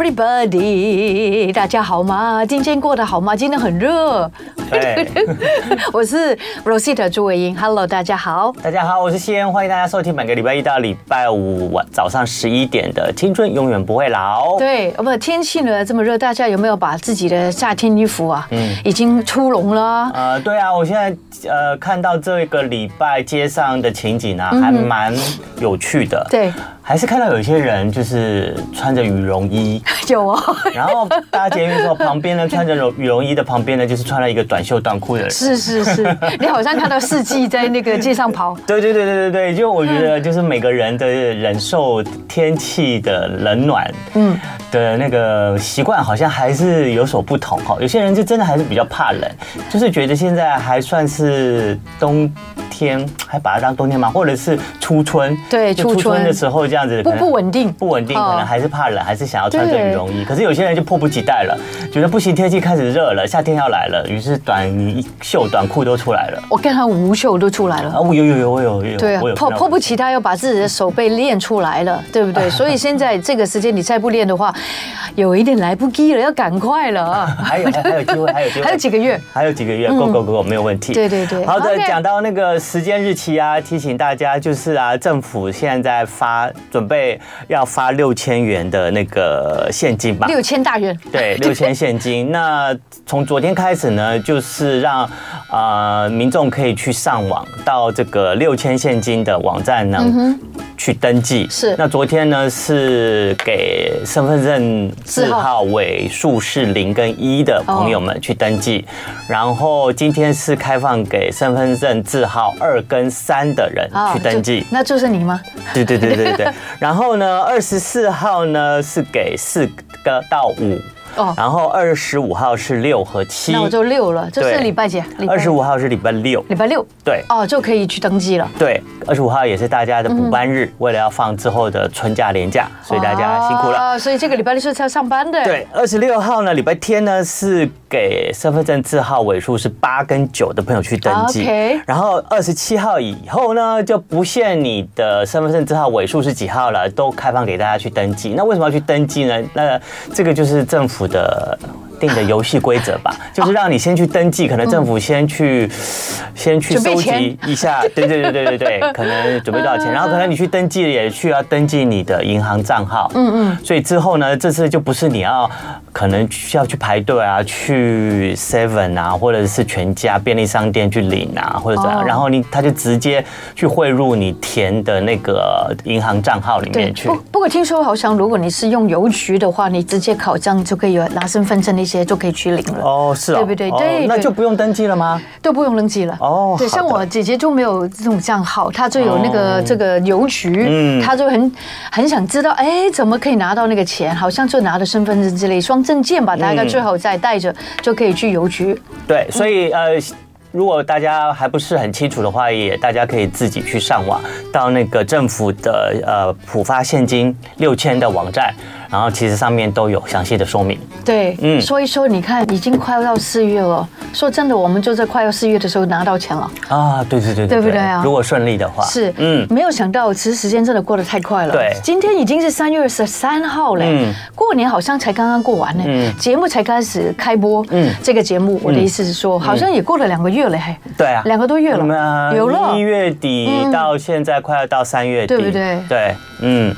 everybody！大家好吗？今天过得好吗？今天很热。对，我是 Rosita 朱伟英。Hello，大家好。大家好，我是谢恩，欢迎大家收听每个礼拜一到礼拜五晚早上十一点的《青春永远不会老》。对，不，天气呢这么热，大家有没有把自己的夏天衣服啊，嗯，已经出笼了？呃，对啊，我现在呃看到这个礼拜街上的情景啊，还蛮有趣的。嗯、对。还是看到有一些人就是穿着羽绒衣，有哦。然后搭捷运的时候，旁边呢穿着羽绒衣的旁边呢，就是穿了一个短袖短裤的人。是是是，你好像看到四季在那个街上跑。对对对对对对，就我觉得就是每个人的忍受天气的冷暖，嗯，的那个习惯好像还是有所不同哈。有些人就真的还是比较怕冷，就是觉得现在还算是冬天，还把它当冬天吗？或者是初春？对，初春的时候这样子。不不稳定，不稳定，可能还是怕冷，还是想要穿着羽绒衣。可是有些人就迫不及待了，觉得不行，天气开始热了，夏天要来了，于是短袖短裤都出来了。我看他无袖都出来了。啊，我，有有有，我有有。对啊，迫迫不及待要把自己的手背练出来了，对不对？所以现在这个时间你再不练的话，有一点来不及了，要赶快了。还有还有机会，还有机会，还有几个月，还有几个月，够够够，没有问题。对对对。好的，讲到那个时间日期啊，提醒大家就是啊，政府现在发。准备要发六千元的那个现金吧，六千大元，对，六千现金。那从昨天开始呢，就是让啊、呃、民众可以去上网到这个六千现金的网站呢。嗯去登记。是，那昨天呢是给身份证字号尾数是零跟一的朋友们去登记，然后今天是开放给身份证字号二跟三的人去登记，那就是你吗？对对对对对，然后呢，二十四号呢是给四个到五。哦，然后二十五号是六和七，那我就六了，这是礼拜几？二十五号是礼拜六，礼拜六，对，哦，就可以去登记了。对，二十五号也是大家的补班日，为了要放之后的春假连假，所以大家辛苦了。啊，所以这个礼拜六是要上班的。对，二十六号呢，礼拜天呢是给身份证字号尾数是八跟九的朋友去登记。OK，然后二十七号以后呢，就不限你的身份证字号尾数是几号了，都开放给大家去登记。那为什么要去登记呢？那这个就是政府的。定的游戏规则吧，就是让你先去登记，可能政府先去先去收集一下，对对对对对对，可能准备多少钱，然后可能你去登记也需要登记你的银行账号，嗯嗯，所以之后呢，这次就不是你要可能需要去排队啊，去 Seven 啊，或者是全家便利商店去领啊，或者怎样，然后你他就直接去汇入你填的那个银行账号里面去。不不过听说好像如果你是用邮局的话，你直接考账就可以有拿身份证那些就可以去领了。哦，是啊，对不对？对，那就不用登记了吗？都不用登记了。哦，对，像我姐姐就没有这种账号，她就有那个这个邮局，嗯，她就很很想知道，哎，怎么可以拿到那个钱？好像就拿着身份证之类双证件吧，大概最好再带着就可以去邮局。对，所以呃。如果大家还不是很清楚的话，也大家可以自己去上网，到那个政府的呃普发现金六千的网站。然后其实上面都有详细的说明。对，嗯，说一说，你看已经快要到四月了。说真的，我们就在快要四月的时候拿到钱了。啊，对对对，对不对啊？如果顺利的话，是，嗯，没有想到，其实时间真的过得太快了。对，今天已经是三月十三号了。嗯，过年好像才刚刚过完呢。嗯，节目才开始开播。嗯，这个节目，我的意思是说，好像也过了两个月了，嘿。对啊，两个多月了。有了。一月底到现在快要到三月底，对不对？对，嗯，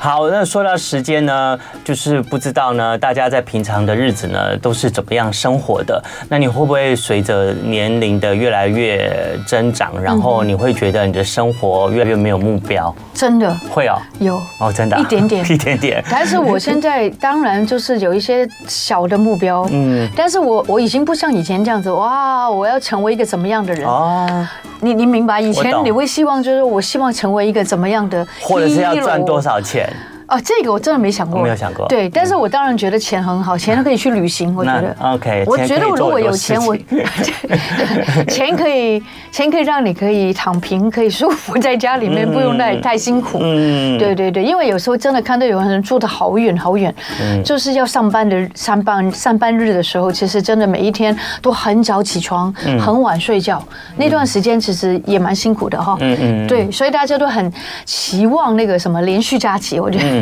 好，那说到时间呢？就是不知道呢，大家在平常的日子呢都是怎么样生活的？那你会不会随着年龄的越来越增长，然后你会觉得你的生活越来越没有目标？真的会哦，有哦，真的，一点点，一点点。但是我现在当然就是有一些小的目标，嗯，但是我我已经不像以前这样子，哇，我要成为一个怎么样的人哦？你你明白？以前你会希望就是我希望成为一个怎么样的，或者是要赚多少钱？啊，这个我真的没想过，没有想过。对，但是我当然觉得钱很好，钱可以去旅行。我觉得，OK。我觉得如果有钱，我钱可以，钱可以让你可以躺平，可以舒服在家里面，不用太太辛苦。嗯，对对对，因为有时候真的看到有人住的好远好远，就是要上班的上班上班日的时候，其实真的每一天都很早起床，很晚睡觉，那段时间其实也蛮辛苦的哈。嗯嗯。对，所以大家都很期望那个什么连续假期，我觉得。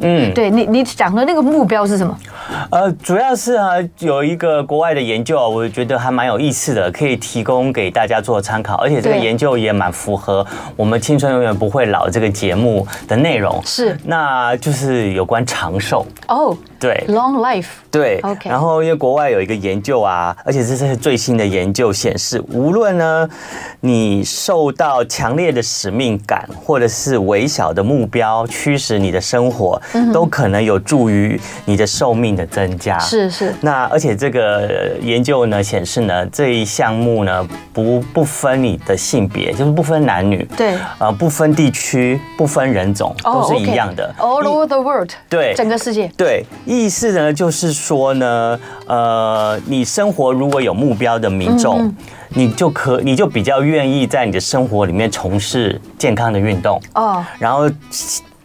嗯嗯，对你，你讲的那个目标是什么？呃，主要是啊，有一个国外的研究啊，我觉得还蛮有意思的，可以提供给大家做参考。而且这个研究也蛮符合我们《青春永远不会老》这个节目的内容。是，那就是有关长寿哦。对，long life。对，OK。然后因为国外有一个研究啊，而且这是最新的研究显示，无论呢你受到强烈的使命感，或者是微小的目标驱使你的生活。都可能有助于你的寿命的增加。是是。那而且这个研究呢显示呢，这一项目呢不不分你的性别，就是不分男女。对。呃，不分地区，不分人种，都是一样的。All over the world。对。整个世界。对。意思呢就是说呢，呃，你生活如果有目标的民众，你就可你就比较愿意在你的生活里面从事健康的运动。哦。然后。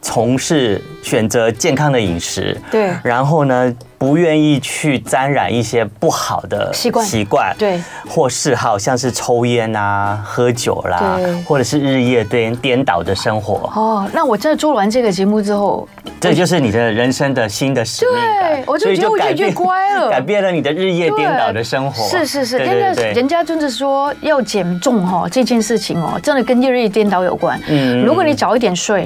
从事选择健康的饮食，对，然后呢，不愿意去沾染一些不好的习惯习惯，对，或嗜好，像是抽烟啊、喝酒啦，对，或者是日夜颠颠倒的生活。哦，那我真的做完这个节目之后，这就是你的人生的新的使命感，对，我就觉得我越乖了，改变了你的日夜颠倒的生活。是是是，真的，人家真的说要减重哈，这件事情哦，真的跟日夜颠倒有关。嗯，如果你早一点睡。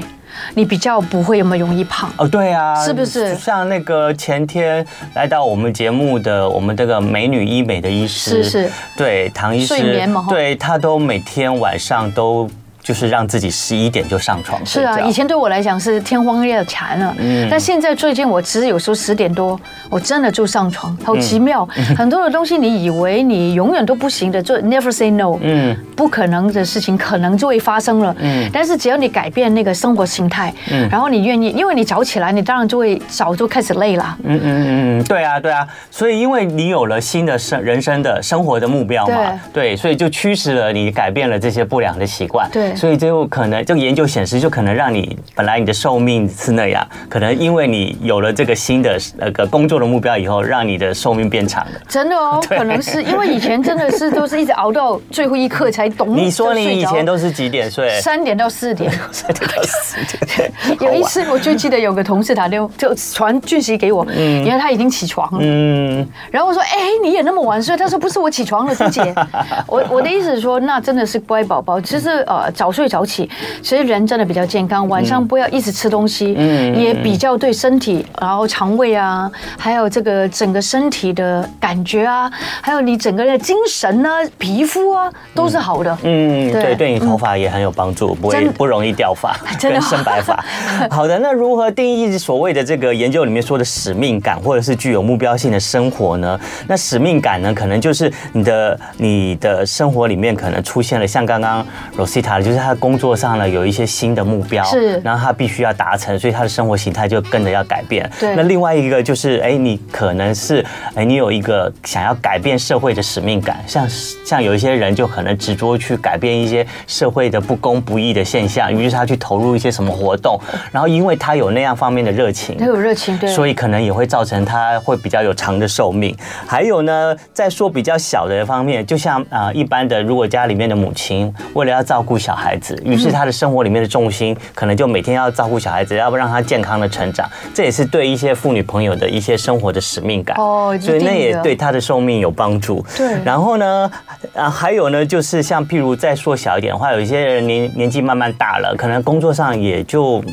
你比较不会那么容易胖。哦，对啊，是不是？像那个前天来到我们节目的我们这个美女医美的医师，是是，对唐医师，睡眠嘛，对他都每天晚上都。就是让自己十一点就上床。是啊，以前对我来讲是天荒夜禅了。嗯。但现在最近我其实有时候十点多，我真的就上床，好奇妙。很多的东西你以为你永远都不行的，就 never say no。嗯。不可能的事情可能就会发生了。嗯。但是只要你改变那个生活心态，嗯，然后你愿意，因为你早起来，你当然就会早就开始累了。嗯嗯嗯嗯，对啊对啊。所以因为你有了新的生人生的生活的目标嘛，对，所以就驱使了你改变了这些不良的习惯。对。所以最后可能这个研究显示，就可能让你本来你的寿命是那样，可能因为你有了这个新的那个工作的目标以后，让你的寿命变长了。真的哦，可能是因为以前真的是都是一直熬到最后一刻才懂。你说你以前都是几点睡？三点到四点。三点到四点。有一次我就记得有个同事打电话就传讯息给我，嗯，因为他已经起床了，嗯，然后我说，哎，你也那么晚睡？他说不是，我起床了，朱姐。我我的意思是说，那真的是乖宝宝。其实呃，早睡早。起，其实人真的比较健康，晚上不要一直吃东西，嗯，也比较对身体，然后肠胃啊，还有这个整个身体的感觉啊，还有你整个的精神啊、皮肤啊，都是好的。嗯，对，对你头发也很有帮助，不会不容易掉发，真的生白发。好的，那如何定义所谓的这个研究里面说的使命感，或者是具有目标性的生活呢？那使命感呢，可能就是你的你的生活里面可能出现了像刚刚 Rosita 的，就是他的工。作上呢，有一些新的目标，是，然后他必须要达成，所以他的生活形态就跟着要改变。对，那另外一个就是，哎，你可能是，哎，你有一个想要改变社会的使命感，像像有一些人就可能执着去改变一些社会的不公不义的现象，于是他去投入一些什么活动，然后因为他有那样方面的热情，他有热情，对，所以可能也会造成他会比较有长的寿命。还有呢，再说比较小的方面，就像啊，一般的，如果家里面的母亲为了要照顾小孩子。于是他的生活里面的重心可能就每天要照顾小孩子，要不让他健康的成长，这也是对一些妇女朋友的一些生活的使命感哦，所以那也对他的寿命有帮助。对，然后呢，啊，还有呢，就是像譬如再缩小一点的话，有一些人年年纪慢慢大了，可能工作上也就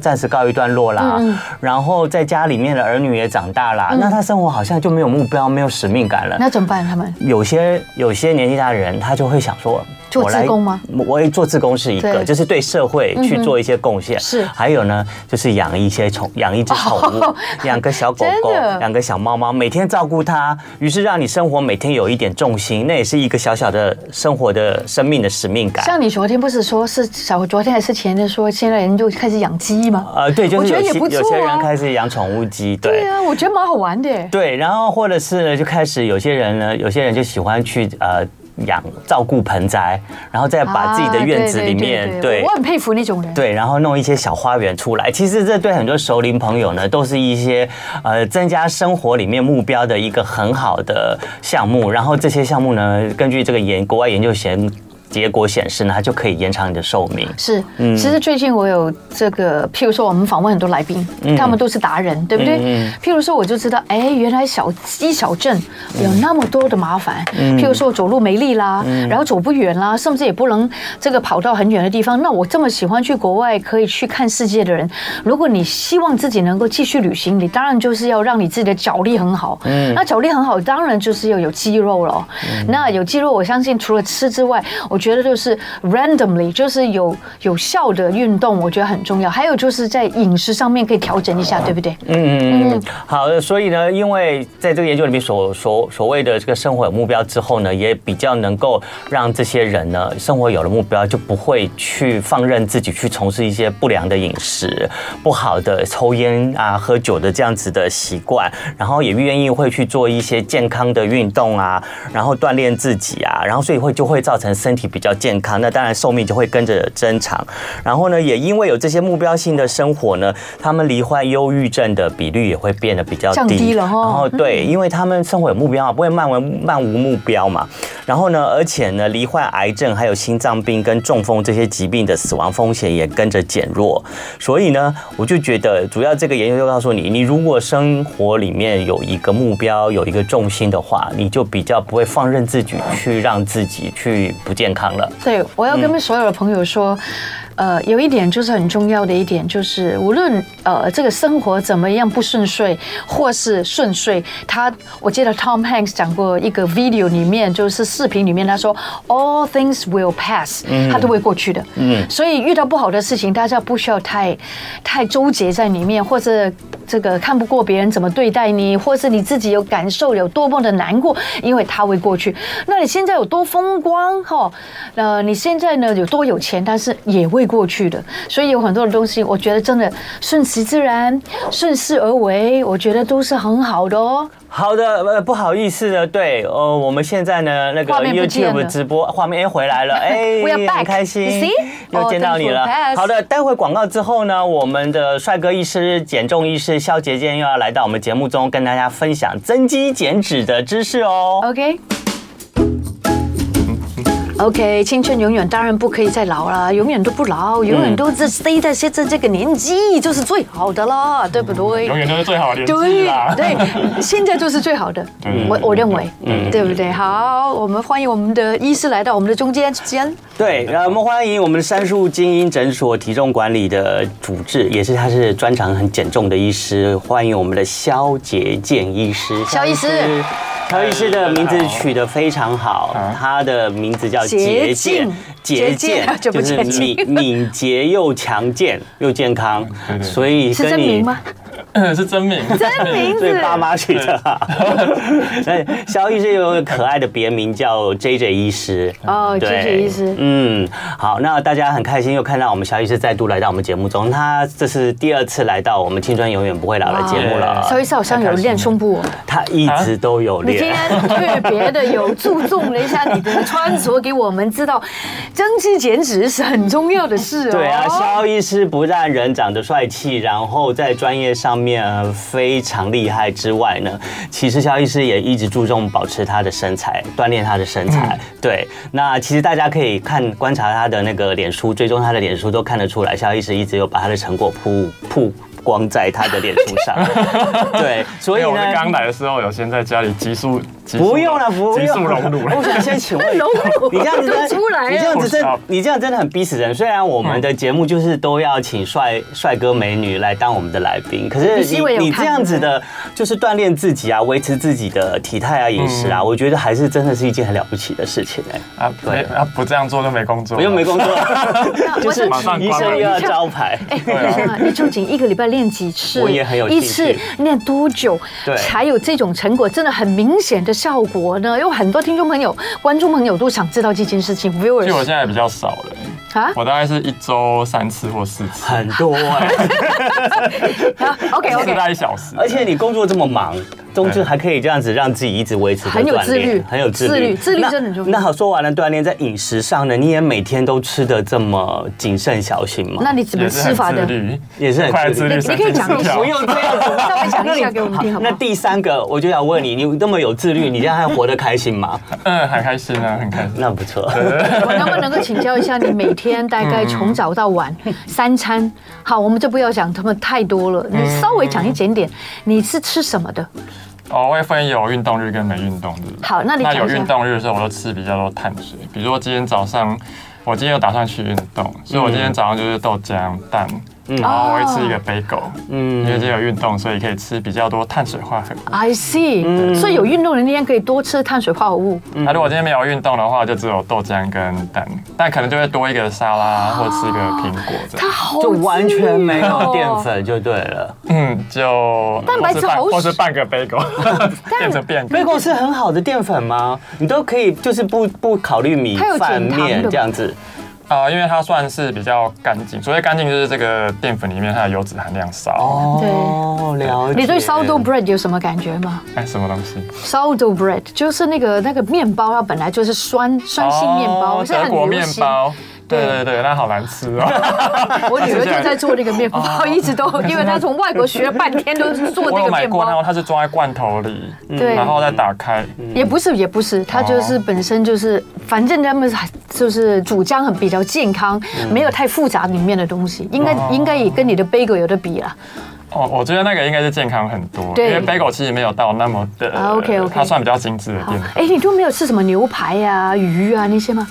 暂时告一段落啦，然后在家里面的儿女也长大了，那他生活好像就没有目标，没有使命感了。那怎么办？他们有些有些年纪大的人，他就会想说。做自工吗？我，我也做自工是一个，就是对社会去做一些贡献。是，还有呢，就是养一些宠，养一只宠物，养个小狗狗，养个小猫猫，每天照顾它，于是让你生活每天有一点重心，那也是一个小小的生活的生命的使命感。像你昨天不是说是小昨天还是前天说，现在人就开始养鸡吗？呃，对，就是有些、啊、有些人开始养宠物鸡，对。对啊，我觉得蛮好玩的。对，然后或者是呢，就开始有些人呢，有些人就喜欢去呃。养照顾盆栽，然后再把自己的院子里面，啊、对，我很佩服那种人，对，然后弄一些小花园出来。其实这对很多熟龄朋友呢，都是一些呃增加生活里面目标的一个很好的项目。然后这些项目呢，根据这个研国外研究显。结果显示呢，它就可以延长你的寿命。是，嗯，其实最近我有这个，譬如说我们访问很多来宾，嗯、他们都是达人，对不对？嗯、譬如说我就知道，哎，原来小鸡小镇有那么多的麻烦。嗯、譬如说我走路没力啦，嗯、然后走不远啦，甚至也不能这个跑到很远的地方。那我这么喜欢去国外可以去看世界的人，如果你希望自己能够继续旅行，你当然就是要让你自己的脚力很好。嗯，那脚力很好，当然就是要有肌肉了。嗯、那有肌肉，我相信除了吃之外，我。我觉得就是 randomly，就是有有效的运动，我觉得很重要。还有就是在饮食上面可以调整一下，对不对？嗯嗯嗯。好的，所以呢，因为在这个研究里面所所所谓的这个生活有目标之后呢，也比较能够让这些人呢，生活有了目标，就不会去放任自己去从事一些不良的饮食、不好的抽烟啊、喝酒的这样子的习惯，然后也愿意会去做一些健康的运动啊，然后锻炼自己啊，然后所以会就会造成身体。比较健康，那当然寿命就会跟着增长。然后呢，也因为有这些目标性的生活呢，他们罹患忧郁症的比率也会变得比较低。降低了哈。然后对，因为他们生活有目标嘛，不会漫无漫无目标嘛。然后呢，而且呢，罹患癌症、还有心脏病跟中风这些疾病的死亡风险也跟着减弱。所以呢，我就觉得，主要这个研究就告诉你，你如果生活里面有一个目标、有一个重心的话，你就比较不会放任自己去让自己去不健康。对，我要跟所有的朋友说。呃，有一点就是很重要的一点，就是无论呃这个生活怎么样不顺遂，或是顺遂，他我记得 Tom Hanks 讲过一个 video 里面，就是视频里面他说 All things will pass，他都会过去的。嗯，所以遇到不好的事情，大家不需要太太纠结在里面，或者这个看不过别人怎么对待你，或是你自己有感受有多么的难过，因为他会过去。那你现在有多风光哈？呃，你现在呢有多有钱，但是也会。过去的，所以有很多的东西，我觉得真的顺其自然、顺势而为，我觉得都是很好的哦。好的，呃，不好意思的，对，呃，我们现在呢，那个 YouTube 直播画面又回来了，哎，很开心，又见到你了。好的，待会广告之后呢，我们的帅哥医师、减重医师肖杰健又要来到我们节目中，跟大家分享增肌减脂的知识哦。OK。OK，青春永远当然不可以再老了，永远都不老，永远都是 stay 在现在这个年纪就是最好的了，对不对？永远都是最好的年纪对对，现在就是最好的，我我认为，嗯，对不对？好，我们欢迎我们的医师来到我们的中间，间。对，然后我们欢迎我们的杉树精英诊所体重管理的主治，也是他是专长很减重的医师，欢迎我们的肖杰健医师，肖医师。萧医师的名字取得非常好，他的名字叫杰健，杰健就是敏敏捷又强健又健康，所以是真名吗？是真名，真名字，对爸妈取的。对，萧医师有个可爱的别名叫 JJ 医师。哦，JJ 医师。嗯，好，那大家很开心又看到我们萧医师再度来到我们节目中，他这是第二次来到我们青春永远不会老的节目了。萧医师好像有练胸部，他一直都有练。你今天特别的有注重了一下你的穿着，给我们知道增肌减脂是很重要的事哦。对啊，肖医师不但人长得帅气，然后在专业上面。非常厉害之外呢，其实肖医师也一直注重保持他的身材，锻炼他的身材。对，那其实大家可以看观察他的那个脸书，追踪他的脸书都看得出来，肖医师一直有把他的成果铺铺。光在他的脸书上。对，所以呢，刚来的时候有先在家里急速。不用了，不用。急速隆乳。我想先请问，你这样子出来，你这样子真，你这样真的很逼死人。虽然我们的节目就是都要请帅帅哥美女来当我们的来宾，可是你你这样子的，就是锻炼自己啊，维持自己的体态啊、饮食啊，我觉得还是真的是一件很了不起的事情哎。啊，对啊，不这样做就没工作，不用没工作，就是医生又要招牌。哎，你究竟一个礼拜练几次？我也很有。一次练多久？对，才有这种成果？真的很明显的。效果呢？有很多听众朋友、观众朋友都想知道这件事情。其实我现在比较少了啊，我大概是一周三次或四次，很多哎。OK OK，大概一小时。而且你工作这么忙。冬至还可以这样子让自己一直维持很有自律，很有自律，自律真的很重要。那好，说完了锻炼，在饮食上呢，你也每天都吃的这么谨慎小心吗？那你怎么吃法的？也是很自律。你可以讲一下，不用这样子，稍微讲一下给我们听好吗？那第三个，我就想问你，你那么有自律，你这样还活得开心吗？嗯，很开心啊，很开心。那不错。我能不能够请教一下，你每天大概从早到晚 三餐？好，我们就不要讲他们太多了，你稍微讲一点点，你是吃什么的？哦，我会分有运动日跟没运动日。好，那你那有运动日的时候，我都吃比较多碳水，比如说今天早上，我今天有打算去运动，所以我今天早上就是豆浆蛋。然后我会吃一个 bagel，嗯，因为今天有运动，所以可以吃比较多碳水化合物。I see，所以有运动的那天可以多吃碳水化合物。那如果今天没有运动的话，就只有豆浆跟蛋，但可能就会多一个沙拉或吃一个苹果这样。它好，就完全没有淀粉就对了。嗯，就蛋白质好，或是半个 bagel，变成变。bagel 是很好的淀粉吗？你都可以就是不不考虑米饭面这样子。啊，因为它算是比较干净，所谓干净就是这个淀粉里面它的油脂含量少。哦，了解。你对 sourdough bread 有什么感觉吗？哎，什么东西？sourdough bread 就是那个那个面包，它本来就是酸酸性面包，德国面包。对对对，那好难吃啊。我女儿就在做那个面包，一直都，因为她从外国学了半天都是做那个面包。我买过，然后它是装在罐头里，对，然后再打开。也不是，也不是，它就是本身就是，反正他们就是主张很比较健康，没有太复杂里面的东西，应该应该也跟你的 bagel 有的比了。哦，我觉得那个应该是健康很多，因为 bagel 其实没有到那么的，OK OK，它算比较精致的淀粉。哎，你都没有吃什么牛排呀、鱼啊那些吗？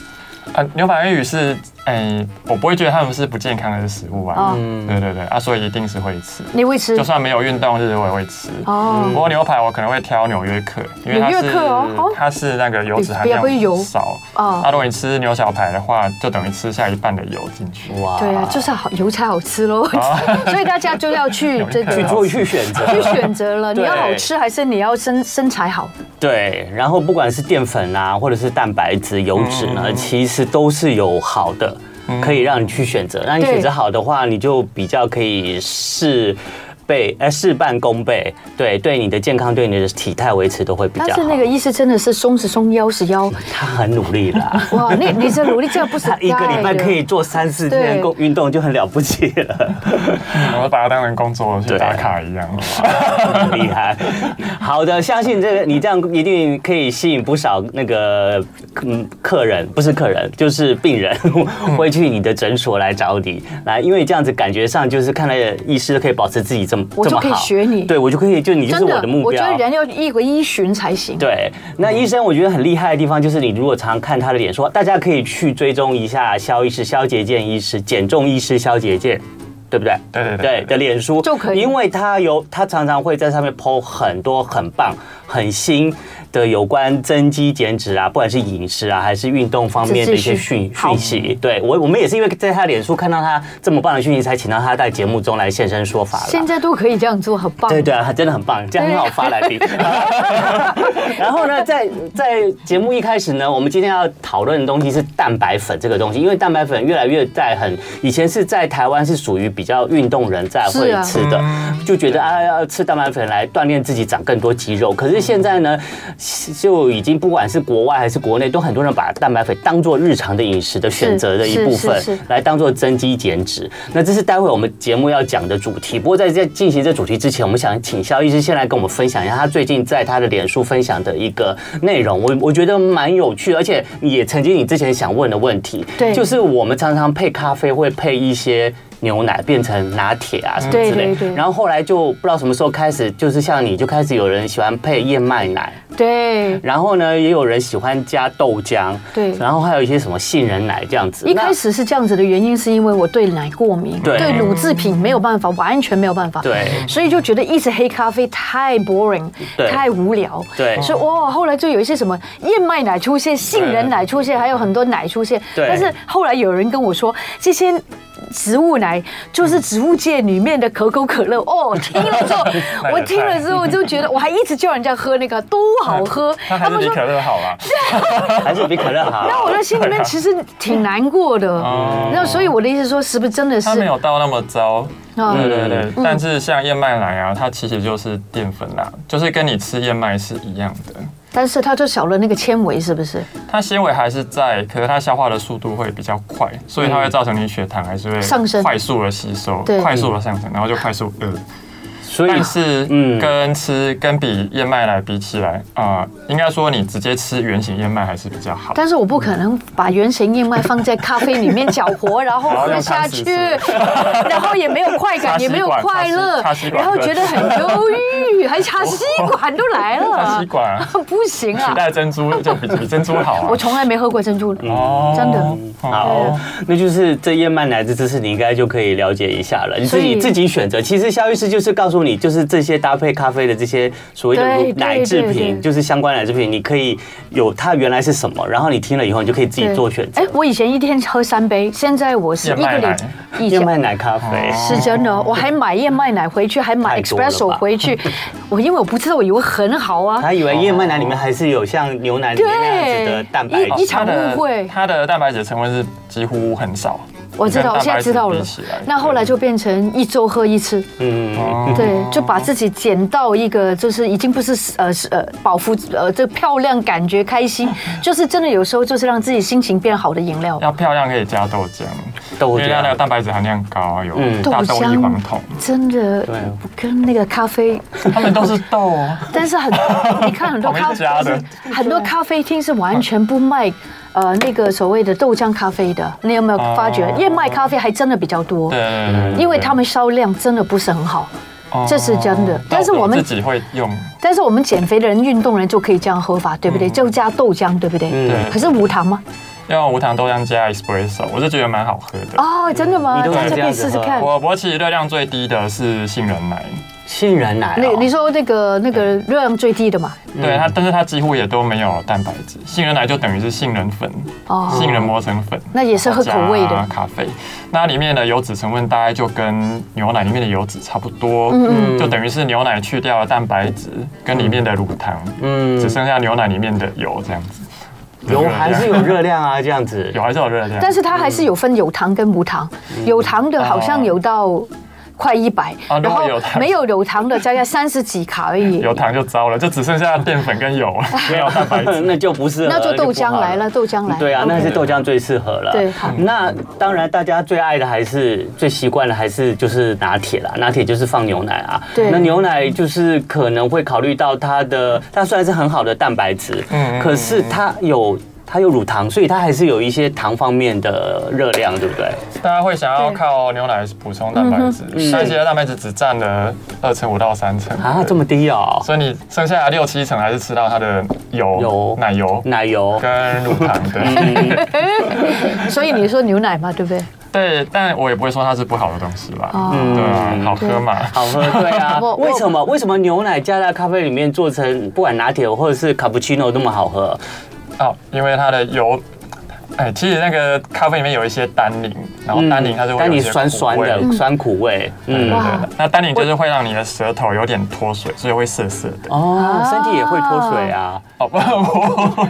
啊，牛排跟鱼是。哎，我不会觉得他们是不健康的食物啊。嗯，对对对啊，所以一定是会吃。你会吃？就算没有运动日，我也会吃。哦。不过牛排我可能会挑纽约客，因为它是它是那个油脂含量少。啊。啊，如果你吃牛小排的话，就等于吃下一半的油进去。哇。对啊，就是好油才好吃喽。所以大家就要去 这个去做去选择，去选择了。你要好吃还是你要身身材好？对。然后不管是淀粉啊，或者是蛋白质、油脂呢，其实都是有好的。可以让你去选择，那你选择好的话，你就比较可以事倍哎事半功倍，对对，你的健康对你的体态维持都会比较好。但是那个医师真的是松是松，腰是腰，他很努力啦。哇，那你这努力这不是 一个礼拜可以做三四天工运动就很了不起了。我把它当成工作去打卡一样，很厉害。好的，相信这个你这样一定可以吸引不少那个嗯客人，不是客人就是病人会去你的诊所来找你来，因为这样子感觉上就是看来医师可以保持自己这么。我就可以学你，对我就可以，就你就是我的目标。我觉得人要一回依循才行。对，那医生我觉得很厉害的地方就是，你如果常看他的脸，说大家可以去追踪一下肖医师、肖杰健医师、减重医师肖杰健，对不对？对对对，对的脸书就可以，因为他有他常常会在上面 po 很多很棒、很新。的有关增肌减脂啊，不管是饮食啊，还是运动方面的一些讯讯息，对我我们也是因为在他脸书看到他这么棒的讯息，才请到他在节目中来现身说法。现在都可以这样做，很棒。对对啊，真的很棒，这样很好发来宾。然后呢，在在节目一开始呢，我们今天要讨论的东西是蛋白粉这个东西，因为蛋白粉越来越在很以前是在台湾是属于比较运动人在会吃的，就觉得啊要吃蛋白粉来锻炼自己长更多肌肉。可是现在呢？就已经不管是国外还是国内，都很多人把蛋白粉当做日常的饮食的选择的一部分，来当做增肌减脂。那这是待会我们节目要讲的主题。不过在在进行这主题之前，我们想请肖医师先来跟我们分享一下他最近在他的脸书分享的一个内容。我我觉得蛮有趣，而且也曾经你之前想问的问题，对，就是我们常常配咖啡会配一些牛奶变成拿铁啊什么之类。对对对。然后后来就不知道什么时候开始，就是像你就开始有人喜欢配燕麦奶。对。然后呢，也有人喜欢加豆浆。对。然后还有一些什么杏仁奶这样子。一开始是这样子的原因，是因为我对奶过敏，对乳制品没有办法，完全没有办法。对。所以就觉得一直黑咖啡太 boring，太无聊。对。所以哇，后来就有一些什么燕麦奶出现，杏仁奶出现，还有很多奶出现。对。但是后来有人跟我说，这些。植物奶就是植物界里面的可口可乐。哦，听了之后，我听了之后就觉得，我还一直叫人家喝那个都好喝，他们说比可乐好啊，还是比可乐好。那我的心里面其实挺难过的，那所以我的意思说，是不是真的是？它没有到那么糟，对对对。但是像燕麦奶啊，它其实就是淀粉啦，就是跟你吃燕麦是一样的。但是它就少了那个纤维，是不是？它纤维还是在，可是它消化的速度会比较快，所以它会造成你血糖还是会上升，快速的吸收，快速的上升，然后就快速饿。所以是，嗯，跟吃跟比燕麦奶比起来啊，应该说你直接吃原型燕麦还是比较好。但是我不可能把原型燕麦放在咖啡里面搅和，然后 喝下去，然后也没有快感，也没有快乐，然后觉得很忧郁，还插吸管都来了，插吸管不行啊！取代珍珠就比比珍珠好啊！我从来没喝过珍珠哦，真的。好，那就是这燕麦奶的知识，你应该就可以了解一下了。你自己自己选择，其实肖医师就是告诉你。就是这些搭配咖啡的这些所谓的奶制品，就是相关奶制品，你可以有它原来是什么，然后你听了以后，你就可以自己做选择。哎，我以前一天喝三杯，现在我是一个礼燕麦奶咖啡是真的，我还买燕麦奶回去，还买 espresso 回去。我因为我不知道，我以为很好啊，他以为燕麦奶里面还是有像牛奶里面那样子的蛋白质，一场误会。它的蛋白质成分是几乎很少。我知道，我现在知道了。那后来就变成一周喝一次，嗯，对，就把自己减到一个，就是已经不是呃是呃饱腹呃这漂亮感觉开心，就是真的有时候就是让自己心情变好的饮料。要漂亮可以加豆浆，豆浆因为它那个蛋白质含量高，有大豆异黄酮，真的，对，跟那个咖啡，他们都是豆，但是很你看很多 咖啡很多咖啡厅是完全不卖。呃，那个所谓的豆浆咖啡的，你有没有发觉燕麦咖啡还真的比较多？对，因为他们销量真的不是很好，这是真的。但是我们自己会用，但是我们减肥的人、运动人就可以这样喝法，对不对？就加豆浆，对不对？对。可是无糖吗？要无糖豆浆加 espresso，我是觉得蛮好喝的。哦，真的吗？大家可以试试看。我我其实热量最低的是杏仁奶。杏仁奶，你你说那个那个热量最低的嘛？对它，但是它几乎也都没有蛋白质。杏仁奶就等于是杏仁粉，哦，杏仁磨成粉，那也是喝口味的咖啡。那里面的油脂成分大概就跟牛奶里面的油脂差不多，嗯，就等于是牛奶去掉了蛋白质跟里面的乳糖，嗯，只剩下牛奶里面的油这样子。油还是有热量啊，这样子，油还是有热量，但是它还是有分有糖跟无糖，有糖的好像有到。快一百，然后没有有糖的，加加三十几卡而已。有糖就糟了，就只剩下淀粉跟油，没有蛋白质，那就不适合。那就豆浆来了，豆浆来。对啊，那是豆浆最适合了。对，好。那当然，大家最爱的还是最习惯的还是就是拿铁啦，拿铁就是放牛奶啊。对。那牛奶就是可能会考虑到它的，它虽然是很好的蛋白质，嗯，可是它有。它有乳糖，所以它还是有一些糖方面的热量，对不对？大家会想要靠牛奶补充蛋白质，但其实蛋白质只占了二成五到三成啊，这么低哦。所以你剩下的六七成还是吃到它的油、油奶油、奶油跟乳糖的。所以你说牛奶嘛，对不对？对，但我也不会说它是不好的东西吧。嗯，对啊，好喝嘛，好喝，对啊。为什么？为什么牛奶加在咖啡里面做成不管拿铁或者是卡布奇诺那么好喝？啊，因为它的油，哎，其实那个咖啡里面有一些单宁，然后单宁它是会有一些酸酸的酸苦味，嗯，对，那单宁就是会让你的舌头有点脱水，所以会涩涩的。哦，身体也会脱水啊。哦不，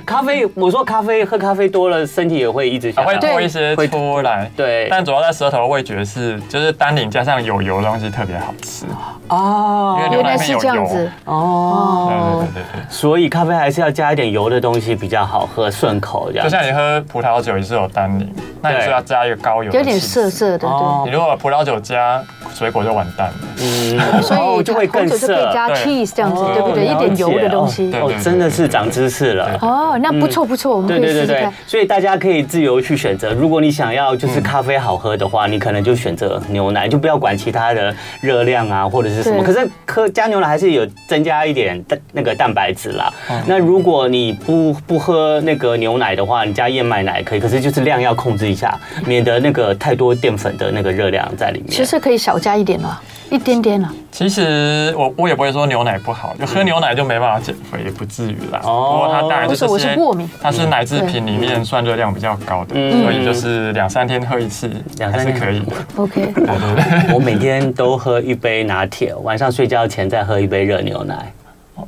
咖啡，我说咖啡喝咖啡多了，身体也会一直会脱一些出来。对，但主要在舌头的味觉是，就是单宁加上有油的东西特别好吃。哦，原来是这样子。哦，对对对对，所以咖啡还是要加一点油的东西比较好喝，顺口这样。就像你喝葡萄酒也是有单宁，那你就要加一个高油，有点涩涩的。对，你如果葡萄酒加水果就完蛋了。嗯，所以就会更色。可以加 cheese 这样子，对不对？一点油的东西。哦，真的是长知识了。哦，那不错不错，我们可以试试看。所以大家可以自由去选择。如果你想要就是咖啡好喝的话，你可能就选择牛奶，就不要管其他的热量啊或者是什么。可是喝加牛奶还是有增加一点蛋那个蛋白质啦。那如果你不不喝那个牛奶的话，你加燕麦奶可以，可是就是量要控制一下，免得那个太多淀粉的那个热量在里面。其实可以少加一点了，一点点了。其实我我也不会说牛奶不好，就喝牛奶就没办法减肥，也不至于啦。哦。不过它当然就是我是过敏，它是奶制品里面算热量比较高的，所以就是两三天喝一次，两三天可以。OK。我每天都喝一杯拿铁，晚上睡觉前再喝一杯热牛奶。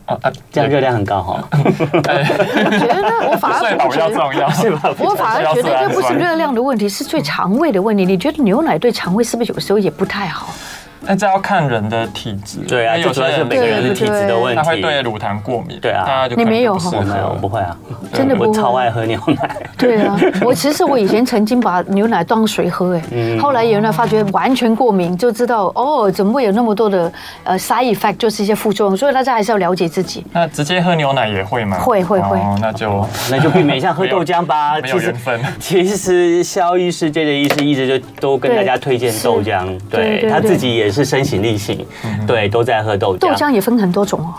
啊啊，这样热量很高哈。我觉得，我反而不觉得，是吧？我反而觉得这不是热量的问题，是最肠胃的问题。你觉得牛奶对肠胃是不是有时候也不太好？那这要看人的体质，对啊，有时候是每个人的体质的问题，他会对乳糖过敏，对啊，你没有哈？没有，不会啊，真的不会。我超爱喝牛奶。对啊，我其实我以前曾经把牛奶当水喝，哎，后来原来发觉完全过敏，就知道哦，怎么会有那么多的呃 side effect，就是一些副作用，所以大家还是要了解自己。那直接喝牛奶也会吗？会会会，那就那就避免一下喝豆浆吧。没有缘分。其实肖医师这个医师一直就都跟大家推荐豆浆，对他自己也是身形力行。对，都在喝豆浆。豆浆也分很多种哦，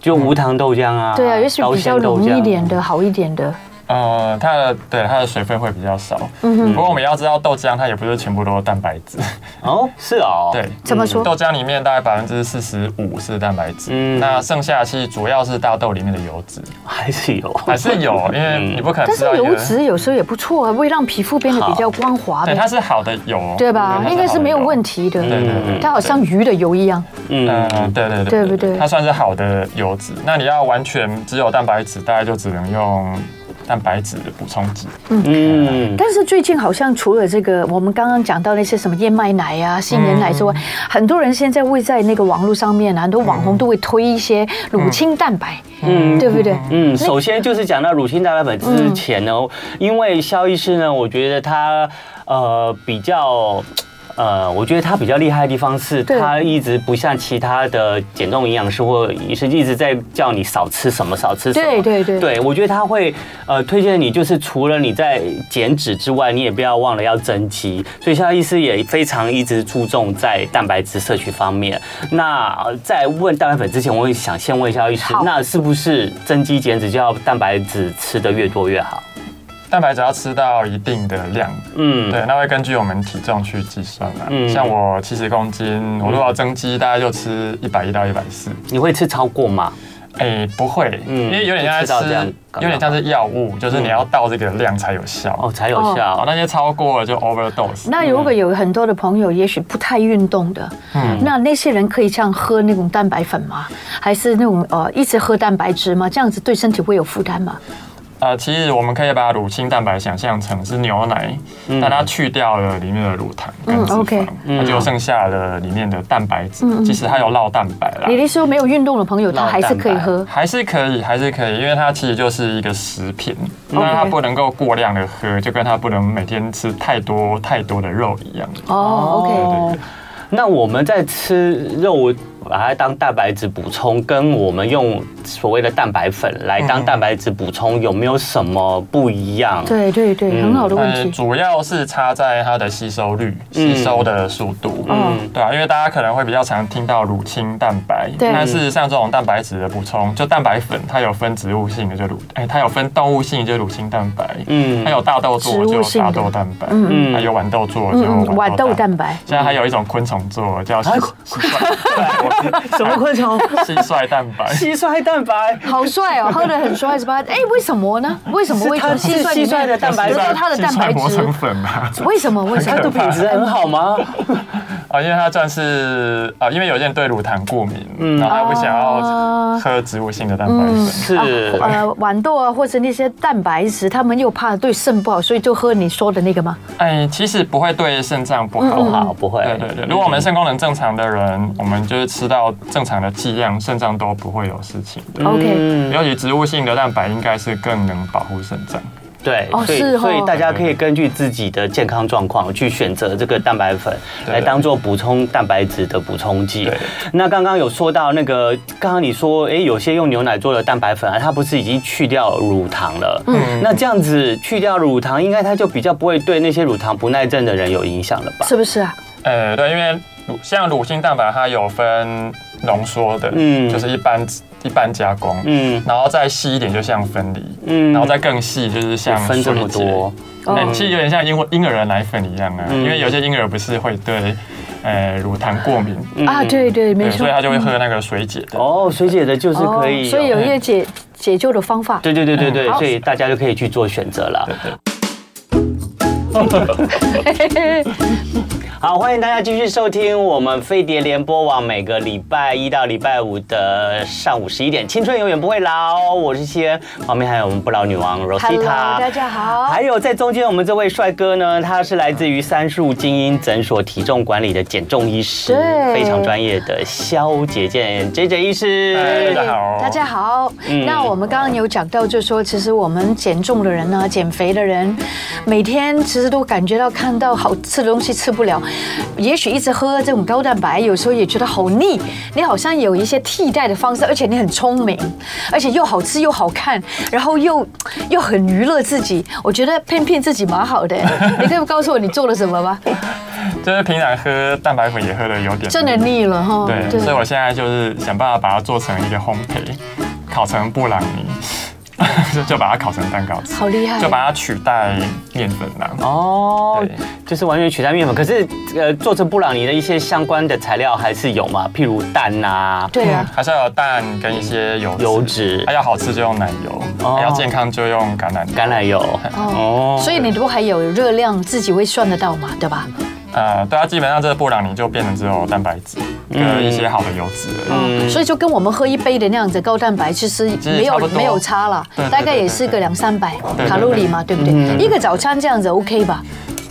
就无糖豆浆啊。对啊，也许比较浓一点的，好一点的。呃，它的对它的水分会比较少。嗯哼。不过我们要知道，豆浆它也不是全部都是蛋白质。哦，是哦。对。怎么说？豆浆里面大概百分之四十五是蛋白质。嗯。那剩下其实主要是大豆里面的油脂。还是有。还是有，因为你不可能。但是油脂有时候也不错啊，会让皮肤变得比较光滑。对，它是好的油。对吧？应该是没有问题的。对对对。它好像鱼的油一样。嗯，对对对。对不对？它算是好的油脂。那你要完全只有蛋白质，大概就只能用。蛋白质的补充剂。嗯，但是最近好像除了这个，我们刚刚讲到那些什么燕麦奶啊、杏仁奶之外，很多人现在会在那个网络上面，很多网红都会推一些乳清蛋白，嗯，对不对？嗯，首先就是讲到乳清蛋白粉之前呢，因为肖医师呢，我觉得他呃比较。呃，我觉得他比较厉害的地方是，他一直不像其他的减重营养师或医生一直在叫你少吃什么少吃什么。对对对。对，我觉得他会呃推荐你，就是除了你在减脂之外，你也不要忘了要增肌。所以肖医师也非常一直注重在蛋白质摄取方面。那在问蛋白粉之前，我也想先问肖医师，那是不是增肌减脂就要蛋白质吃的越多越好？蛋白质要吃到一定的量，嗯，对，那会根据我们体重去计算嘛。嗯，像我七十公斤，我如果要增肌，大概就吃一百一到一百四。你会吃超过吗？哎，不会，因为有点像吃，有点像是药物，就是你要到这个量才有效哦，才有效。那些超过了就 overdose。那如果有很多的朋友，也许不太运动的，嗯，那那些人可以这样喝那种蛋白粉吗？还是那种呃一直喝蛋白质吗？这样子对身体会有负担吗？呃，其实我们可以把乳清蛋白想象成是牛奶，但它去掉了里面的乳糖跟脂肪，那就剩下了里面的蛋白质。其实它有酪蛋白啦。你的意思说没有运动的朋友，他还是可以喝？还是可以，还是可以，因为它其实就是一个食品，那它不能够过量的喝，就跟它不能每天吃太多太多的肉一样。哦，OK。对对。那我们在吃肉。把它当蛋白质补充，跟我们用所谓的蛋白粉来当蛋白质补充，有没有什么不一样？对对对，很好的问题。主要是差在它的吸收率、吸收的速度。嗯，对啊，因为大家可能会比较常听到乳清蛋白，但是像这种蛋白质的补充，就蛋白粉，它有分植物性的就乳，哎，它有分动物性就乳清蛋白，嗯，它有大豆做就大豆蛋白，嗯，还有豌豆做就豌豆蛋白。现在还有一种昆虫做叫。什么昆虫？蟋蟀蛋白。蟋蟀蛋白，好帅哦，喝的很帅是吧？哎，为什么呢？为什么会从蟋蟀？蟋蟀的蛋白质，它的蛋白质成粉啊？为什么？为什么？它的品质很好吗？啊，因为他算是啊，因为有些人对乳糖过敏，嗯，然后他不想要喝植物性的蛋白粉，是呃豌豆啊，或者那些蛋白质，他们又怕对肾不好，所以就喝你说的那个吗？哎，其实不会对肾脏不好，好不会。对对对，如果我们肾功能正常的人，我们就是吃到正常的剂量，肾脏都不会有事情的。OK，尤其植物性的蛋白应该是更能保护肾脏。对，所以所以大家可以根据自己的健康状况去选择这个蛋白粉来当做补充蛋白质的补充剂。那刚刚有说到那个，刚刚你说，哎，有些用牛奶做的蛋白粉啊，它不是已经去掉乳糖了？嗯，那这样子去掉乳糖，应该它就比较不会对那些乳糖不耐症的人有影响了吧？是不是啊？呃，对，因为乳像乳清蛋白，它有分浓缩的，嗯，就是一般。一般加工，嗯，然后再细一点，就像分离，嗯，然后再更细，就是像分这么多，嗯，其实有点像婴婴儿的奶粉一样啊，因为有些婴儿不是会对，呃，乳糖过敏。啊，对对，没错，所以他就会喝那个水解的。哦，水解的就是可以，所以有一些解解救的方法。对对对对对，所以大家就可以去做选择了。好，欢迎大家继续收听我们飞碟联播网每个礼拜一到礼拜五的上午十一点，青春永远不会老。我是西恩，旁边还有我们不老女王 Rosita。大家好。还有在中间，我们这位帅哥呢，他是来自于三树精英诊所体重管理的减重医师，对，非常专业的肖杰健 JJ 医师。大家好。大家好。嗯、那我们刚刚有讲到，就是说，其实我们减重的人呢，减肥的人，每天其实都感觉到看到好吃的东西吃不了。也许一直喝这种高蛋白，有时候也觉得好腻。你好像有一些替代的方式，而且你很聪明，而且又好吃又好看，然后又又很娱乐自己。我觉得骗骗自己蛮好的。你可以告诉我你做了什么吗？就是平常喝蛋白粉也喝的有点真的腻了哈。对，所以我现在就是想办法把它做成一个烘焙，烤成布朗尼。就就把它烤成蛋糕吃，好厉害！就把它取代面粉了。哦，对，就是完全取代面粉。可是，呃，做成布朗尼的一些相关的材料还是有嘛？譬如蛋呐、啊，对啊，还是要有蛋跟一些油油脂。它要好吃就用奶油，哦、要健康就用橄榄橄榄油。哦，所以你都还有热量，自己会算得到嘛？对吧？呃，对啊，基本上这个布朗尼就变成只有蛋白质跟一些好的油脂了。嗯，所以就跟我们喝一杯的那样子高蛋白，其实没有没有差了，大概也是个两三百卡路里嘛，对不对？一个早餐这样子 OK 吧？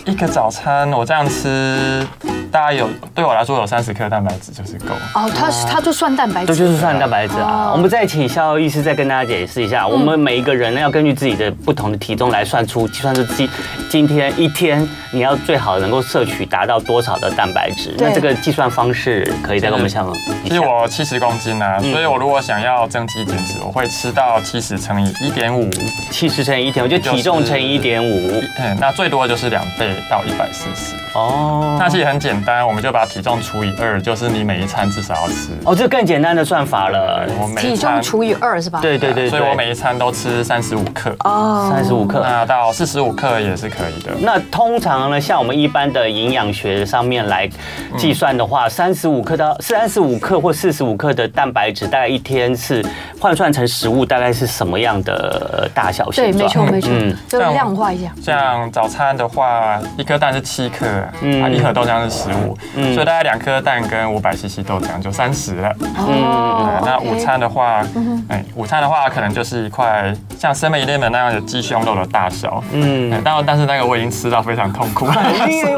一个早餐我这样吃。大概有对我来说有三十克蛋白质就是够。哦，它是它就算蛋白质，这就是算蛋白质啊。我们再请肖医师再跟大家解释一下，我们每一个人呢要根据自己的不同的体重来算出计算出今今天一天你要最好能够摄取达到多少的蛋白质。那这个计算方式可以再跟我们讲。其实我七十公斤啊，所以我如果想要增肌减脂，我会吃到七十乘以一点五，七十乘以一点五，就体重乘以一点五，嗯，那最多就是两倍到一百四十。哦，那其实很简单。我们就把体重除以二，就是你每一餐至少要吃。哦，这更简单的算法了。我每体重除以二是吧？对对对，所以我每一餐都吃三十五克。哦，三十五克，那到四十五克也是可以的。那通常呢，像我们一般的营养学上面来计算的话，三十五克到三十五克或四十五克的蛋白质，大概一天是换算成食物，大概是什么样的大小？对，没错没错，嗯，就量化一下。像早餐的话，一颗蛋是七克，嗯，一盒豆浆是十五，嗯，所以大概两颗蛋跟五百 CC 豆浆就三十了。哦，那午餐的话，哎，午餐的话可能就是一块像 Seven Eleven 那样的鸡胸肉的大小，嗯，但但是那个我已经吃到非常痛苦。了。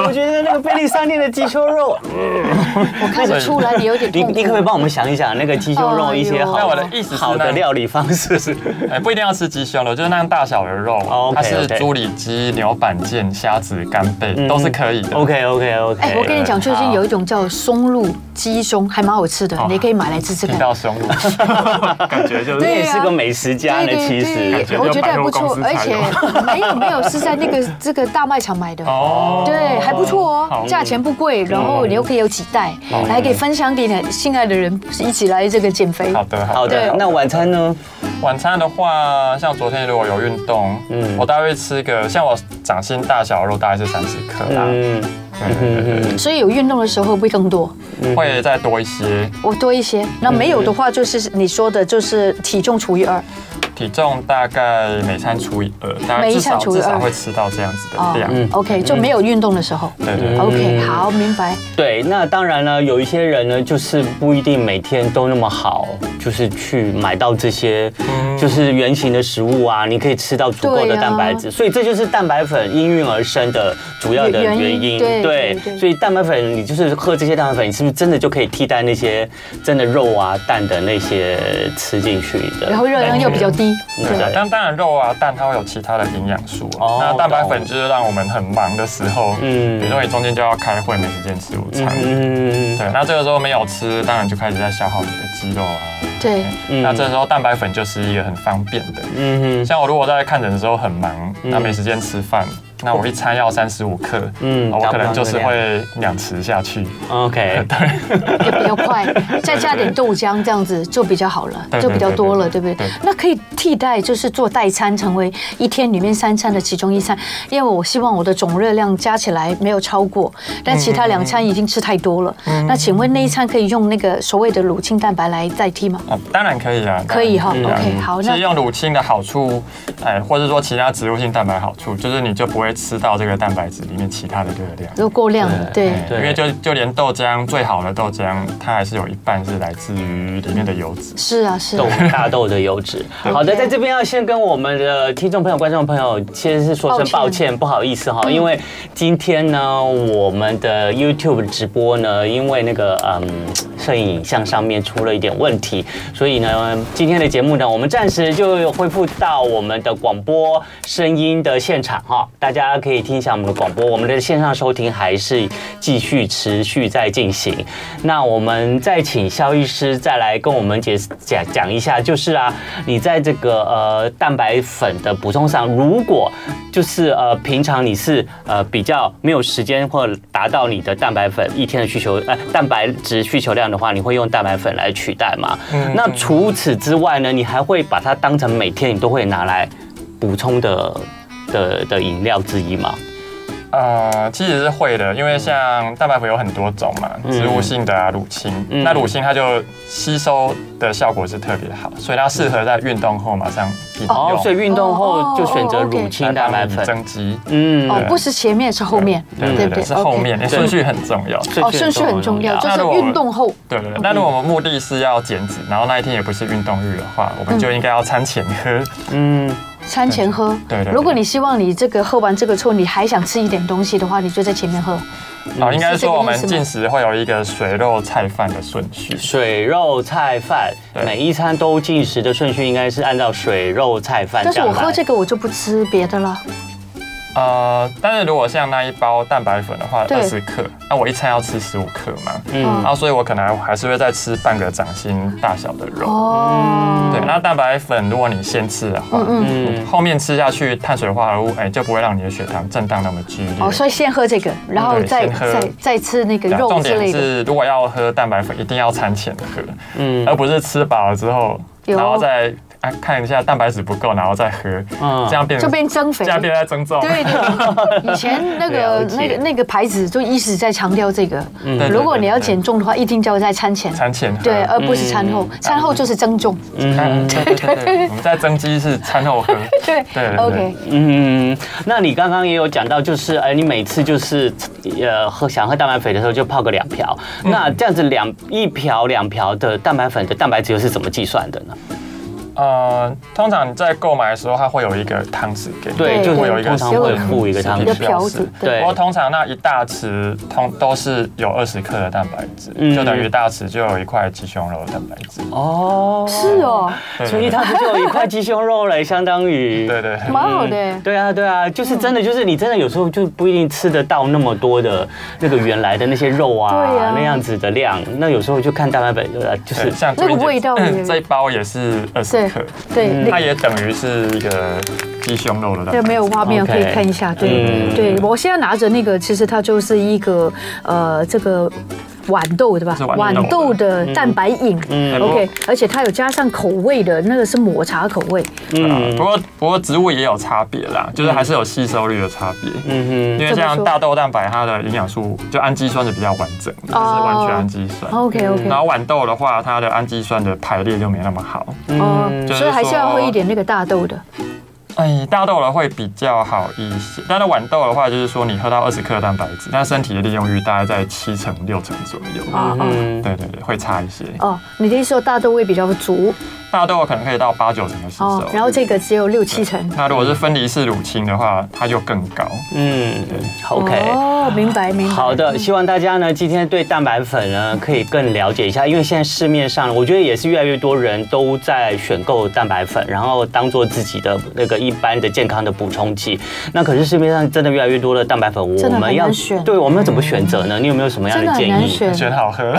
我觉得那个便利商店的鸡胸肉，我看得出来你有点痛苦。你你可不可以帮我们想一想那个鸡胸肉一些好？我的意思好的料理方式？是，哎，不一定要吃鸡胸肉，就是那样大小的肉，它是猪里脊、牛板腱、虾子、干贝都是可以的。OK OK OK。哎，我跟你讲，最近有一种叫松露鸡胸，还蛮好吃的，你可以买来吃吃看。听到松露，感觉就是你也是个美食家呢。其实我觉得还不错，而且没有没有是在那个 这个大卖场买的哦，对，还不错哦，价钱不贵，然后你又可以有几袋，还可以分享给你心爱的人，一起来这个减肥。好的，好的。那晚餐呢？晚餐的话，像昨天如果有运动，嗯，我大概会吃个像我掌心大小的肉，大概是三十克啦。嗯。嗯，所以有运动的时候会更多，会再多一些。我多一些，那没有的话就是你说的，就是体重除以二。体重大概每餐除以二，大概至少至少会吃到这样子的量。嗯，OK，就没有运动的时候。对对。OK，好，明白。对，那当然了，有一些人呢，就是不一定每天都那么好，就是去买到这些，就是原型的食物啊，你可以吃到足够的蛋白质，所以这就是蛋白粉应运而生的主要的原因。对，所以蛋白粉，你就是喝这些蛋白粉，你是不是真的就可以替代那些真的肉啊、蛋的那些吃进去的？然后热量又比较低。低。对，但当然肉啊蛋它会有其他的营养素。哦。那蛋白粉就是让我们很忙的时候，嗯，比如说你中间就要开会，没时间吃午餐。嗯。对，那这个时候没有吃，当然就开始在消耗你的肌肉啊。对。那这时候蛋白粉就是一个很方便的。嗯哼。像我如果在看诊的时候很忙，那没时间吃饭。那我一餐要三十五克，嗯，我可能就是会两匙下去。OK，对，也比较快，再加点豆浆，这样子就比较好了，就比较多了，对不对？那可以替代，就是做代餐，成为一天里面三餐的其中一餐。因为我希望我的总热量加起来没有超过，但其他两餐已经吃太多了。那请问那一餐可以用那个所谓的乳清蛋白来代替吗？哦，当然可以啊，可以哈。OK，好，那用乳清的好处，哎，或者说其他植物性蛋白好处，就是你就不会。吃到这个蛋白质里面其他的热量，如果过量了，对，因为就就连豆浆最好的豆浆，它还是有一半是来自于里面的油脂。是啊，是豆大豆的油脂。好的，在这边要先跟我们的听众朋友、观众朋友，先是说声抱歉，不好意思哈，因为今天呢，我们的 YouTube 直播呢，因为那个嗯，摄影影像上面出了一点问题，所以呢，今天的节目呢，我们暂时就恢复到我们的广播声音的现场哈，大大家可以听一下我们的广播，我们的线上收听还是继续持续在进行。那我们再请肖医师再来跟我们解讲讲一下，就是啊，你在这个呃蛋白粉的补充上，如果就是呃平常你是呃比较没有时间或达到你的蛋白粉一天的需求呃蛋白质需求量的话，你会用蛋白粉来取代吗？那除此之外呢，你还会把它当成每天你都会拿来补充的？的的饮料之一吗？呃，其实是会的，因为像蛋白粉有很多种嘛，植物性的啊，乳清，嗯、那乳清它就吸收的效果是特别好，所以它适合在运动后马上饮用。哦，所以运动后就选择乳清蛋白粉增肌。嗯，哦，不是前面是后面，对对对，是后面，顺序很重要。哦，顺序很重要，就是运动后。对对对，那如果我们目的是要减脂，然后那一天也不是运动日的话，我们就应该要餐前喝。嗯。餐前喝，对对。如果你希望你这个喝完这个之后，你还想吃一点东西的话，你就在前面喝。哦，应该说我们进食会有一个水肉菜饭的顺序。水肉菜饭，每一餐都进食的顺序应该是按照水肉菜饭。但是我喝这个，我就不吃别的了。呃，但是如果像那一包蛋白粉的话，二十克，那我一餐要吃十五克嘛，嗯，然后所以我可能还是会再吃半个掌心大小的肉，哦，对，那蛋白粉如果你先吃的话，嗯，后面吃下去碳水化合物，哎，就不会让你的血糖震荡那么剧烈。哦，所以先喝这个，然后再再再吃那个肉。重点是，如果要喝蛋白粉，一定要餐前喝，嗯，而不是吃饱了之后，然后再。看一下蛋白质不够，然后再喝，嗯，这样变就变增肥，这样变在增重。对对，以前那个那个那个牌子就一直在强调这个，嗯，如果你要减重的话，一定就要在餐前，餐前对，而不是餐后，餐后就是增重。嗯，对对对，我们在增肌是餐后喝。对。对，OK，嗯，那你刚刚也有讲到，就是哎，你每次就是呃喝想喝蛋白粉的时候就泡个两瓢，那这样子两一瓢两瓢的蛋白粉的蛋白质又是怎么计算的呢？呃，通常你在购买的时候，它会有一个汤匙给你，对，就会有一个汤匙会附一个汤匙瓢子。对，不过通常那一大匙通都是有二十克的蛋白质，就等于大匙就有一块鸡胸肉的蛋白质。哦，是哦，所以它就有一块鸡胸肉嘞，相当于对对，蛮好的。对啊对啊，就是真的，就是你真的有时候就不一定吃得到那么多的那个原来的那些肉啊，那样子的量。那有时候就看蛋白粉，就是像那个味道，这一包也是二十。对，它也等于是一个鸡胸肉的。对，没有画面可以看一下。对，对我现在拿着那个，其实它就是一个呃，这个豌豆对吧？豌豆的蛋白饮。嗯，OK，而且它有加上口味的，那个是抹茶口味。嗯，不过不过植物也有差别啦，就是还是有吸收率的差别。嗯哼，因为像大豆蛋白，它的营养素就氨基酸是比较完整的，是完全氨基酸。OK OK。然后豌豆的话，它的氨基酸的排列就没那么好。哦，所以还是要喝一点那个大豆的。哎，大豆的会比较好一些，但是豌豆的话，就是说你喝到二十克蛋白质，但身体的利用率大概在七成六成左右。嗯，对对对，会差一些。哦，你的意思说大豆味比较足？大家都有可能可以到八九成的吸收，然后这个只有六七成。那如果是分离式乳清的话，它就更高。嗯，对，OK。哦，明白明白。好的，希望大家呢今天对蛋白粉呢可以更了解一下，因为现在市面上我觉得也是越来越多人都在选购蛋白粉，然后当做自己的那个一般的健康的补充剂。那可是市面上真的越来越多的蛋白粉，我们要选，对，我们要怎么选择呢？你有没有什么样的建议？选，选好喝。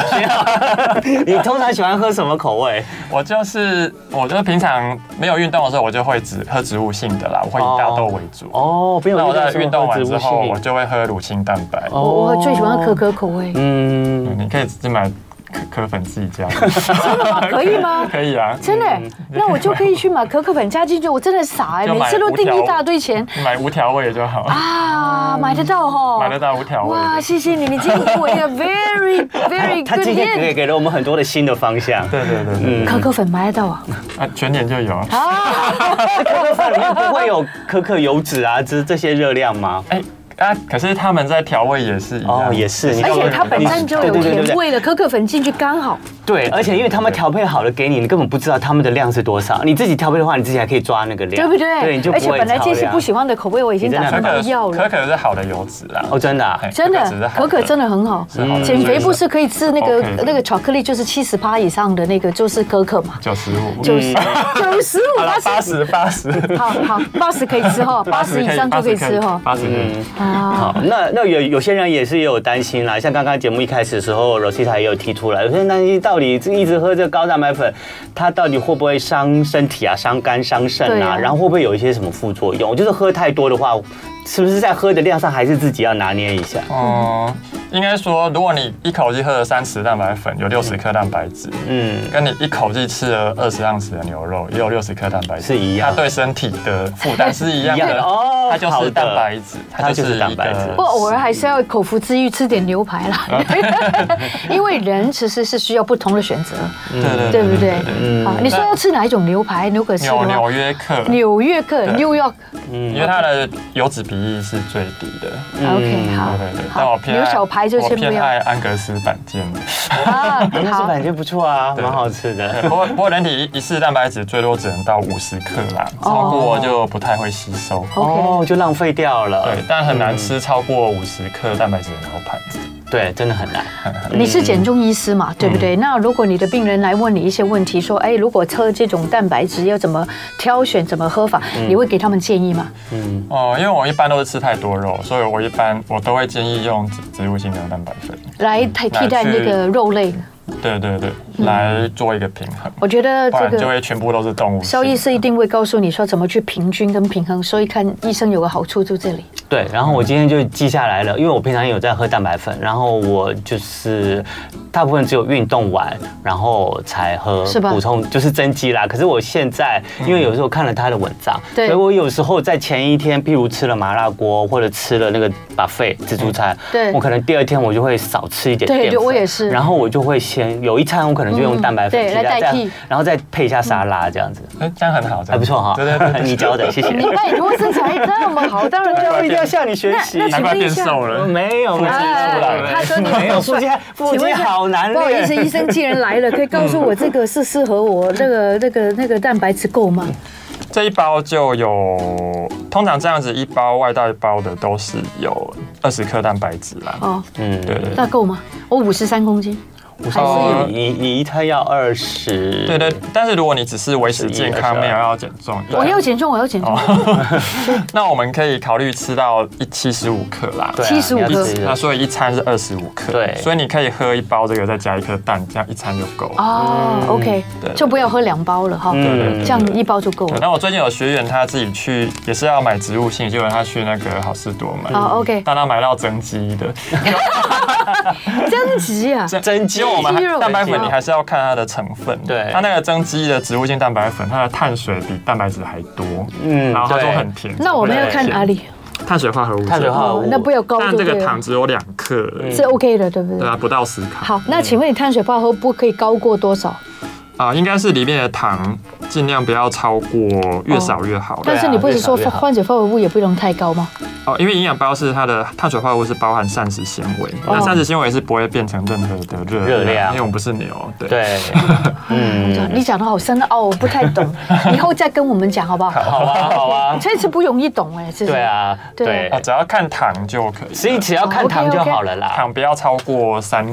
你通常喜欢喝什么口味？我就是。我就是平常没有运动的时候，我就会只喝植物性的啦，我会以大豆为主。哦，不用。那我在运动完之后，我就会喝乳清蛋白。哦，我最喜欢可可口味。嗯，你可以自己买。可可粉自己加，真的 可以吗？可以啊，真的，那我就可以去买可可粉加进去。我真的傻哎，每次都订一大堆钱，买无调味就好啊，买得到哈，买得到无调味。哇，谢谢你你今天给我一个 very very good。他今天给给了我们很多的新的方向。对对对嗯，可可粉买得到啊？啊，全年就有啊。可可粉里面不会有可可油脂啊，这这些热量吗？哎。啊！可是他们在调味也是一样，也是，而且它本身就有甜味了，可可粉进去刚好。对，而且因为他们调配好了给你，你根本不知道他们的量是多少。你自己调配的话，你自己还可以抓那个量，对不对？对，你就而且本来这些不喜欢的口味，我已经打算不要了。可可是好的油脂啦，哦，真的，真的，可可真的很好。减肥不是可以吃那个那个巧克力，就是七十八以上的那个，就是可可嘛。九十五，九十，九十五，八十，八十，好好，八十可以吃哈，八十以上就可以吃哈，八十，嗯，好，那。那有有些人也是也有担心啦，像刚刚节目一开始的时候，Rosita 也有提出来，有些人担心到底一直喝这高蛋白粉，它到底会不会伤身体啊，伤肝伤肾啊，然后会不会有一些什么副作用？就是喝太多的话。是不是在喝的量上还是自己要拿捏一下？哦、嗯，应该说，如果你一口气喝了三匙蛋白粉，有六十克蛋白质，嗯，跟你一口气吃了二十盎司的牛肉，也有六十克蛋白质，是一样，它对身体的负担是一样的 哦。它就是蛋白质，它就是蛋白质。不过偶尔还是要口腹之欲吃点牛排啦，因为人其实是需要不同的选择，对对对不对？嗯，好你说要吃哪一种牛排？牛可吃纽纽约客，纽约客，New York，嗯，因为它的油脂比例是最低的。OK，好，对对对。但我偏爱小排就。偏爱安格斯板腱的。啊，安格斯板腱不错啊，蛮好吃的。不过不过，人体一次蛋白质最多只能到五十克啦，超过就不太会吸收。哦，就浪费掉了。对，但很难吃超过五十克蛋白质的牛排。对，真的很难。你是减重医师嘛，对不对？那如果你的病人来问你一些问题，说，哎，如果测这种蛋白质要怎么挑选、怎么喝法，你会给他们建议吗？嗯，哦，因为我一般都是吃太多肉，所以我一般我都会建议用植植物性的蛋白粉来替替代那个肉类。对对对，来做一个平衡。我觉得这个就会全部都是动物。萧医师一定会告诉你说怎么去平均跟平衡，所以看医生有个好处就这里。对，然后我今天就记下来了，因为我平常有在喝蛋白粉，然后我就是大部分只有运动完然后才喝，是吧？补充就是增肌啦。可是我现在因为有时候看了他的文章，所以我有时候在前一天，譬如吃了麻辣锅或者吃了那个 buffet 自助餐，对，我可能第二天我就会少吃一点淀粉。对，我也是。然后我就会。先有一餐，我可能就用蛋白粉来代替，然后再配一下沙拉这样子，哎，这样很好，还不错哈。对对对，你教的，谢谢。你拜托身材这么好，当然就一定要向你学习。难怪变瘦了，没有，腹肌出来了。他说你没有腹肌，腹肌好难练。不好意思，医生既然来了，可以告诉我这个是适合我那个 那个那个蛋白质够吗？这一包就有，通常这样子一包外带包的都是有二十克蛋白质啦。哦，嗯，对对。那够吗？我五十三公斤。哦，你你一餐要二十，对对，但是如果你只是维持健康，没有要减重，我要减重，我要减重，那我们可以考虑吃到一七十五克啦，七十五克，那所以一餐是二十五克，对，所以你可以喝一包这个，再加一颗蛋，这样一餐就够了。哦，OK，对，就不要喝两包了哈，对对，这样一包就够了。那我最近有学员他自己去也是要买植物性，结果他去那个好事多买，哦 OK，但他买到增肌的，增肌啊，增肌。因为我们蛋白粉，你还是要看它的成分。对，它那个增肌的植物性蛋白粉，它的碳水比蛋白质还多。嗯，然后它都很甜。那我们要看哪里？碳水化合物。碳水化合物。那不要高。但这个糖只有两克，是 OK 的，对不对？对啊，不到十卡。好，那请问你碳水化合物不可以高过多少？啊，应该是里面的糖尽量不要超过，越少越好。但是你不是说碳水化合物也不能太高吗？哦，因为营养包是它的碳水化合物是包含膳食纤维，那膳食纤维是不会变成任何的热热量，因为我们不是牛。对。对，嗯，你讲的好深奥，我不太懂，以后再跟我们讲好不好？好啊，好啊，这次不容易懂哎，对啊，对，只要看糖就可以，所以只要看糖就好了啦，糖不要超过三。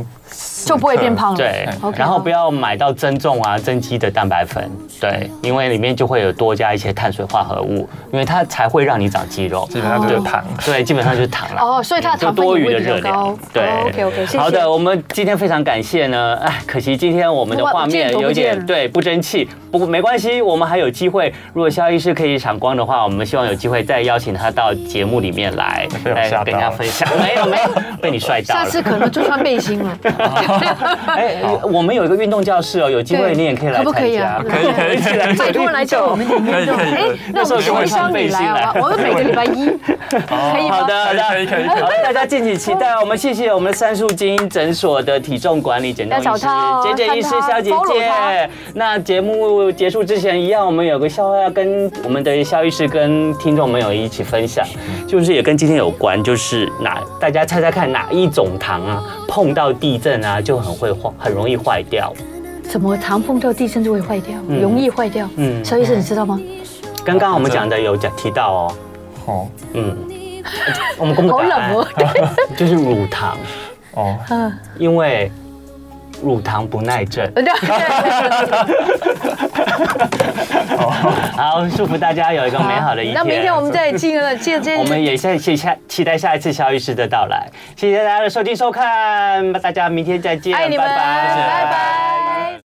就不会变胖了。对，然后不要买到增重啊、增肌的蛋白粉。对，因为里面就会有多加一些碳水化合物，因为它才会让你长肌肉。基本上就是糖。对，基本上就是糖了。哦，所以它糖多余的热量。对，OK OK，谢谢。好的，我们今天非常感谢呢。哎，可惜今天我们的画面有点对不争气，不过没关系，我们还有机会。如果肖医师可以抢光的话，我们希望有机会再邀请他到节目里面来，来跟大家分享。没有没有，被你帅到了。下次可能就穿背心了。哎，我们有一个运动教室哦，有机会你也可以来参加。可不可以啊？可以可以，拜托来教我们点运动。哎，那我们会双你来啊，我们每个礼拜一可以吗？好的，可以可以。好，大家敬请期待。我们谢谢我们的三树精英诊所的体重管理减重医师简简医师萧姐姐。那节目结束之前，一样我们有个笑话要跟我们的肖医师跟听众朋友一起分享，就是也跟今天有关，就是哪大家猜猜看哪一种糖啊，碰到地震啊就很会。坏很容易坏掉，怎么糖碰到地震就会坏掉？容易坏掉？嗯，萧医生你知道吗？刚刚我们讲的有讲提到哦。哦，嗯，我们公布答案，就是乳糖哦，因为乳糖不耐症。好，祝福大家有一个美好的一天。那明天我们再进了，谢谢我们也下期下期待下一次肖医师的到来。谢谢大家的收听收看，大家明天再见，爱你们，拜拜。拜拜。